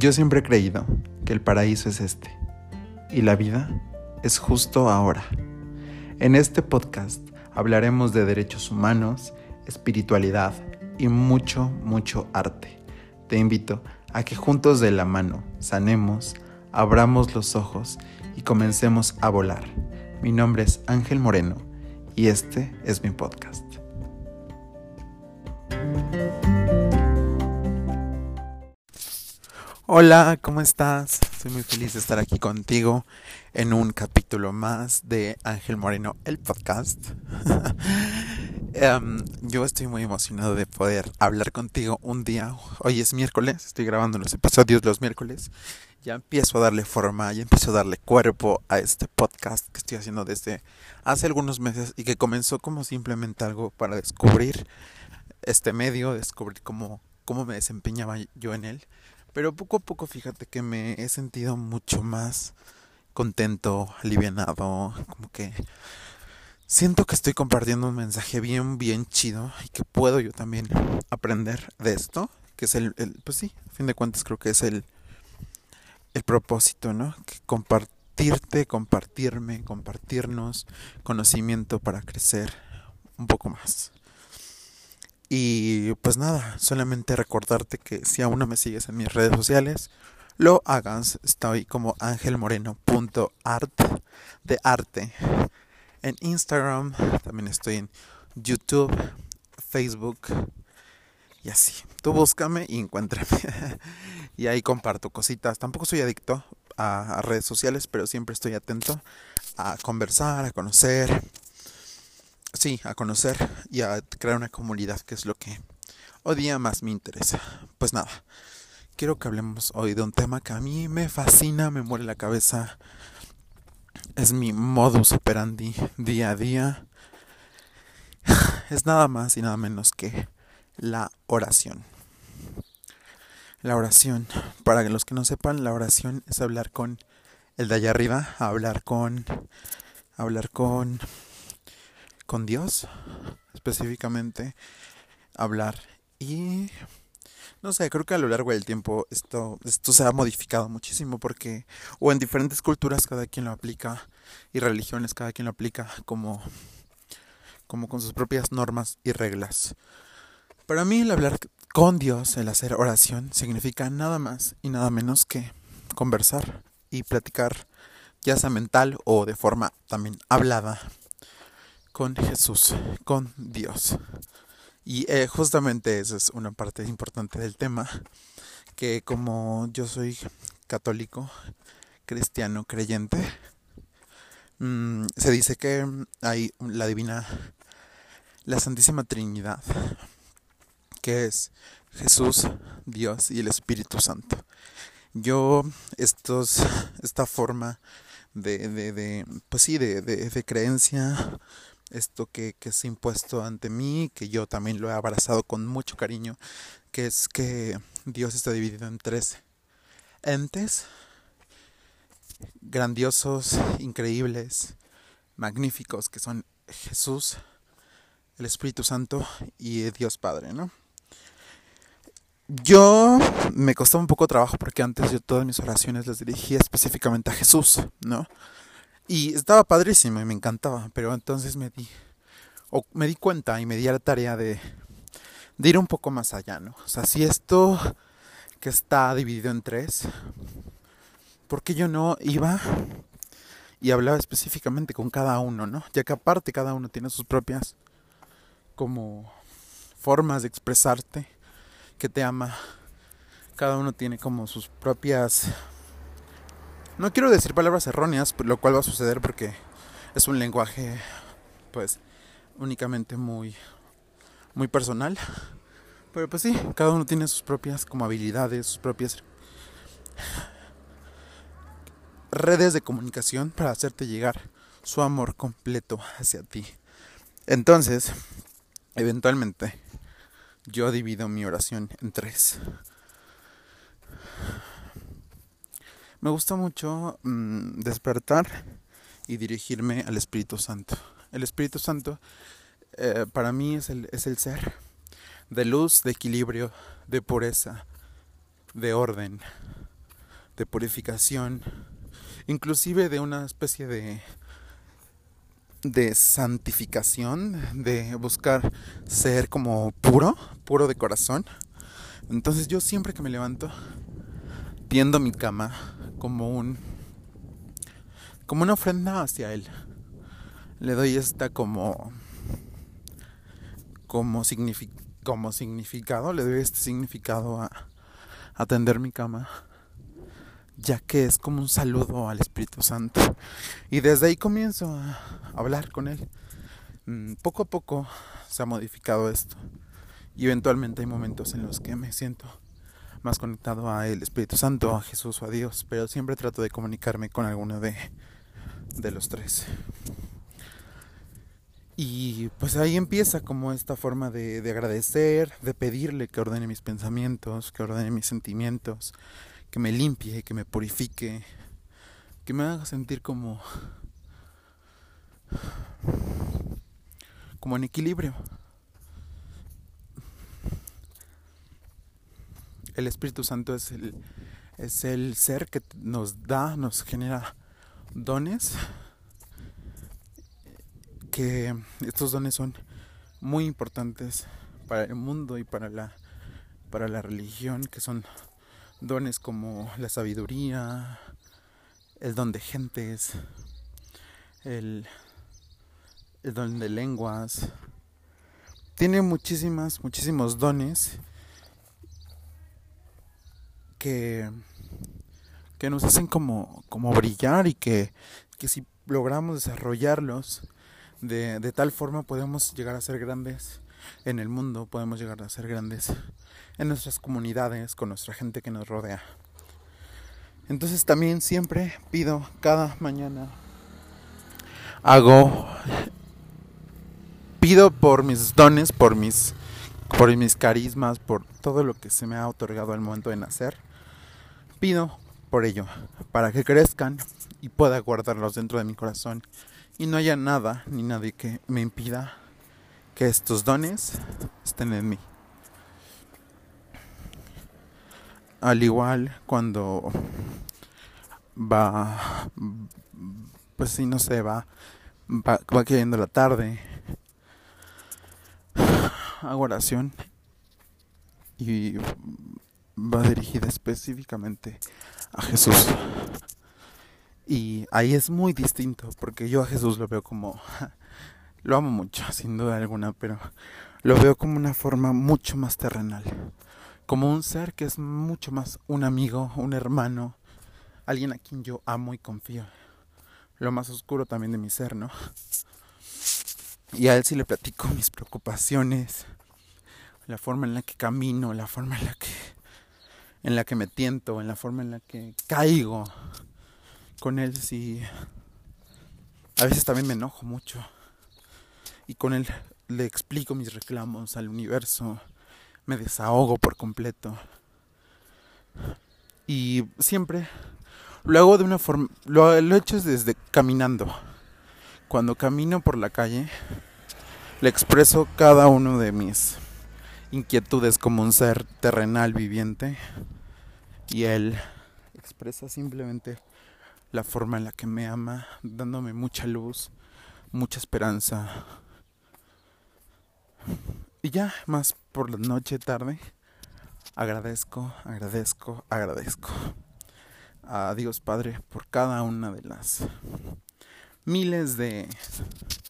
Yo siempre he creído que el paraíso es este y la vida es justo ahora. En este podcast hablaremos de derechos humanos, espiritualidad y mucho, mucho arte. Te invito a que juntos de la mano sanemos, abramos los ojos y comencemos a volar. Mi nombre es Ángel Moreno y este es mi podcast. Hola, ¿cómo estás? Estoy muy feliz de estar aquí contigo en un capítulo más de Ángel Moreno, el podcast. Em, yo estoy muy emocionado de poder hablar contigo un día. Hoy es miércoles, estoy grabando los episodios los miércoles. Ya empiezo a darle forma, ya empiezo a darle cuerpo a este podcast que estoy haciendo desde hace algunos meses y que comenzó como simplemente algo para descubrir este medio, descubrir cómo, cómo me desempeñaba yo en él pero poco a poco fíjate que me he sentido mucho más contento, alivianado, como que siento que estoy compartiendo un mensaje bien, bien chido y que puedo yo también aprender de esto, que es el, pues sí, a fin de cuentas creo que es el, el propósito, ¿no? Que compartirte, compartirme, compartirnos conocimiento para crecer un poco más. Y pues nada, solamente recordarte que si aún no me sigues en mis redes sociales, lo hagas. Estoy como angelmoreno.art de arte. En Instagram, también estoy en YouTube, Facebook y así. Tú búscame y encuéntrame. y ahí comparto cositas. Tampoco soy adicto a, a redes sociales, pero siempre estoy atento a conversar, a conocer sí, a conocer y a crear una comunidad, que es lo que hoy día más me interesa. Pues nada, quiero que hablemos hoy de un tema que a mí me fascina, me muere la cabeza. Es mi modus operandi día a día. Es nada más y nada menos que la oración. La oración, para los que no sepan, la oración es hablar con el de allá arriba, hablar con hablar con con Dios, específicamente hablar. Y no sé, creo que a lo largo del tiempo esto, esto se ha modificado muchísimo porque, o en diferentes culturas cada quien lo aplica y religiones cada quien lo aplica como, como con sus propias normas y reglas. Para mí el hablar con Dios, el hacer oración, significa nada más y nada menos que conversar y platicar, ya sea mental o de forma también hablada con Jesús, con Dios. Y eh, justamente esa es una parte importante del tema, que como yo soy católico, cristiano, creyente, mm, se dice que hay la divina, la Santísima Trinidad, que es Jesús, Dios y el Espíritu Santo. Yo estos, esta forma de, pues sí, de creencia esto que, que es impuesto ante mí, que yo también lo he abrazado con mucho cariño, que es que Dios está dividido en tres entes grandiosos, increíbles, magníficos, que son Jesús, el Espíritu Santo y Dios Padre, ¿no? Yo me costó un poco trabajo porque antes yo todas mis oraciones las dirigía específicamente a Jesús, ¿no? Y estaba padrísimo y me encantaba, pero entonces me di, o me di cuenta y me di a la tarea de, de ir un poco más allá, ¿no? O sea, si esto que está dividido en tres, ¿por qué yo no iba y hablaba específicamente con cada uno, ¿no? Ya que aparte cada uno tiene sus propias como formas de expresarte que te ama. Cada uno tiene como sus propias no quiero decir palabras erróneas, lo cual va a suceder porque es un lenguaje, pues, únicamente muy, muy personal. Pero pues sí, cada uno tiene sus propias como habilidades, sus propias redes de comunicación para hacerte llegar su amor completo hacia ti. Entonces, eventualmente, yo divido mi oración en tres. Me gusta mucho mm, despertar y dirigirme al Espíritu Santo. El Espíritu Santo eh, para mí es el, es el ser de luz, de equilibrio, de pureza, de orden, de purificación, inclusive de una especie de de santificación, de buscar ser como puro, puro de corazón. Entonces yo siempre que me levanto tiendo mi cama como un como una ofrenda hacia él. Le doy esta como como, como significado, le doy este significado a atender mi cama ya que es como un saludo al Espíritu Santo. Y desde ahí comienzo a hablar con Él. Mm, poco a poco se ha modificado esto. Y eventualmente hay momentos en los que me siento más conectado a el Espíritu Santo, a Jesús o a Dios, pero siempre trato de comunicarme con alguno de, de los tres. Y pues ahí empieza como esta forma de, de agradecer, de pedirle que ordene mis pensamientos, que ordene mis sentimientos, que me limpie, que me purifique, que me haga sentir como como en equilibrio. El Espíritu Santo es el es el ser que nos da, nos genera dones que estos dones son muy importantes para el mundo y para la para la religión, que son dones como la sabiduría, el don de gentes, el, el don de lenguas. Tiene muchísimas, muchísimos dones que, que nos hacen como, como brillar y que, que si logramos desarrollarlos de, de tal forma podemos llegar a ser grandes en el mundo, podemos llegar a ser grandes en nuestras comunidades, con nuestra gente que nos rodea. Entonces también siempre pido cada mañana, hago, pido por mis dones, por mis, por mis carismas, por todo lo que se me ha otorgado al momento de nacer. Pido por ello, para que crezcan y pueda guardarlos dentro de mi corazón y no haya nada ni nadie que me impida que estos dones estén en mí. Al igual cuando va, pues si no sé, va, va, va cayendo la tarde, hago oración y va dirigida específicamente a Jesús. Y ahí es muy distinto, porque yo a Jesús lo veo como, lo amo mucho, sin duda alguna, pero lo veo como una forma mucho más terrenal como un ser que es mucho más un amigo, un hermano, alguien a quien yo amo y confío. Lo más oscuro también de mi ser, ¿no? Y a él sí le platico mis preocupaciones, la forma en la que camino, la forma en la que en la que me tiento, en la forma en la que caigo. Con él sí a veces también me enojo mucho. Y con él le explico mis reclamos al universo, me desahogo por completo. Y siempre lo hago de una forma, lo, he hecho desde caminando. Cuando camino por la calle, le expreso cada uno de mis inquietudes como un ser terrenal viviente y él expresa simplemente la forma en la que me ama, dándome mucha luz, mucha esperanza. Y ya, más por la noche, tarde, agradezco, agradezco, agradezco a Dios Padre por cada una de las miles de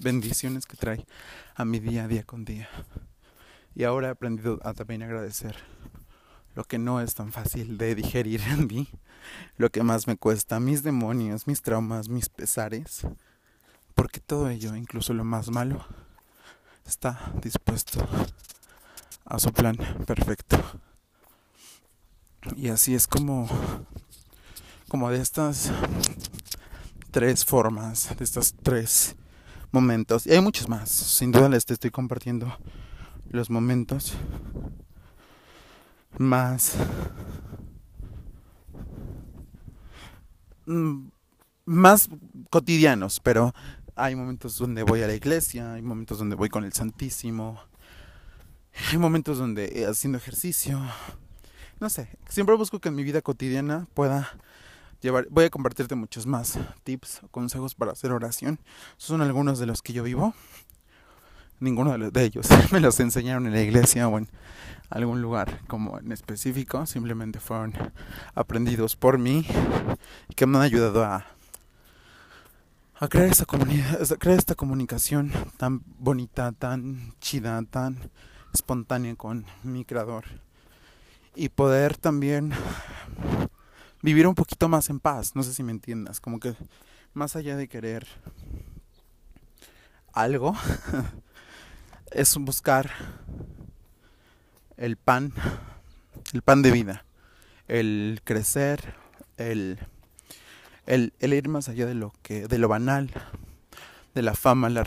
bendiciones que trae a mi día a día con día. Y ahora he aprendido a también agradecer lo que no es tan fácil de digerir en mí, lo que más me cuesta, mis demonios, mis traumas, mis pesares, porque todo ello, incluso lo más malo, está dispuesto a su plan perfecto. Y así es como como de estas tres formas, de estos tres momentos. Y hay muchos más. Sin duda les estoy compartiendo los momentos más mm, más cotidianos, pero hay momentos donde voy a la iglesia, hay momentos donde voy con el Santísimo, hay momentos donde haciendo ejercicio, no sé, siempre busco que en mi vida cotidiana pueda llevar, voy a compartirte muchos más tips consejos para hacer oración. son algunos de los que yo vivo. Ninguno de, ellos. Me los enseñaron en la iglesia o en algún lugar como en específico, simplemente fueron aprendidos por mí y que me han ayudado a a crear esta comunidad, crear esta comunicación tan bonita, tan chida, tan espontánea con mi creador. Y poder también vivir un poquito más en paz, no sé si me entiendas, como que más allá de querer algo, es buscar el pan, el pan de vida, el crecer, el, el, el ir más allá de lo que, de lo banal, de la fama, la,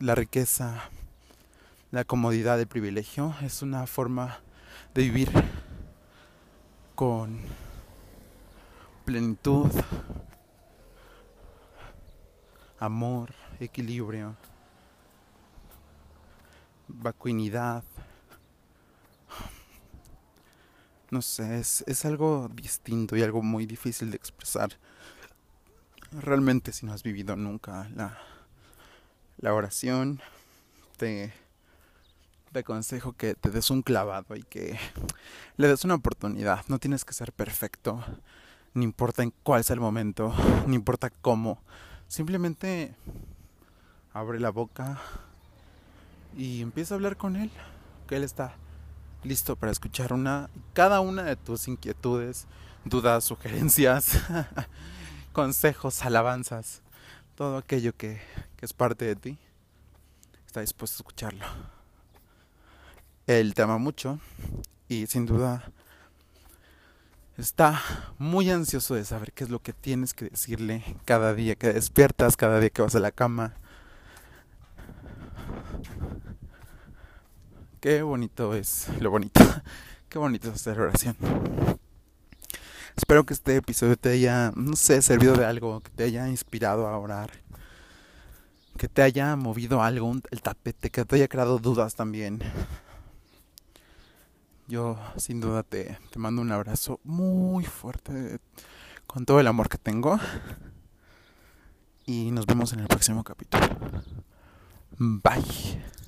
la riqueza, la comodidad, el privilegio, es una forma de vivir con plenitud, amor, equilibrio, vacuinidad. No sé, es, es algo distinto y algo muy difícil de expresar. Realmente si no has vivido nunca la, la oración, te te aconsejo que te des un clavado y que le des una oportunidad. No tienes que ser perfecto, ni importa en cuál sea el momento, ni importa cómo. Simplemente abre la boca y empieza a hablar con él, que él está listo para escuchar una cada una de tus inquietudes, dudas, sugerencias, consejos, alabanzas, todo aquello que, que es parte de ti. Está dispuesto a escucharlo. Él te ama mucho y sin duda está muy ansioso de saber qué es lo que tienes que decirle cada día que despiertas, cada día que vas a la cama. Qué bonito es, lo bonito, qué bonito es hacer oración. Espero que este episodio te haya, no sé, servido de algo, que te haya inspirado a orar, que te haya movido algo, el tapete, que te haya creado dudas también. Yo sin duda te, te mando un abrazo muy fuerte con todo el amor que tengo. Y nos vemos en el próximo capítulo. Bye.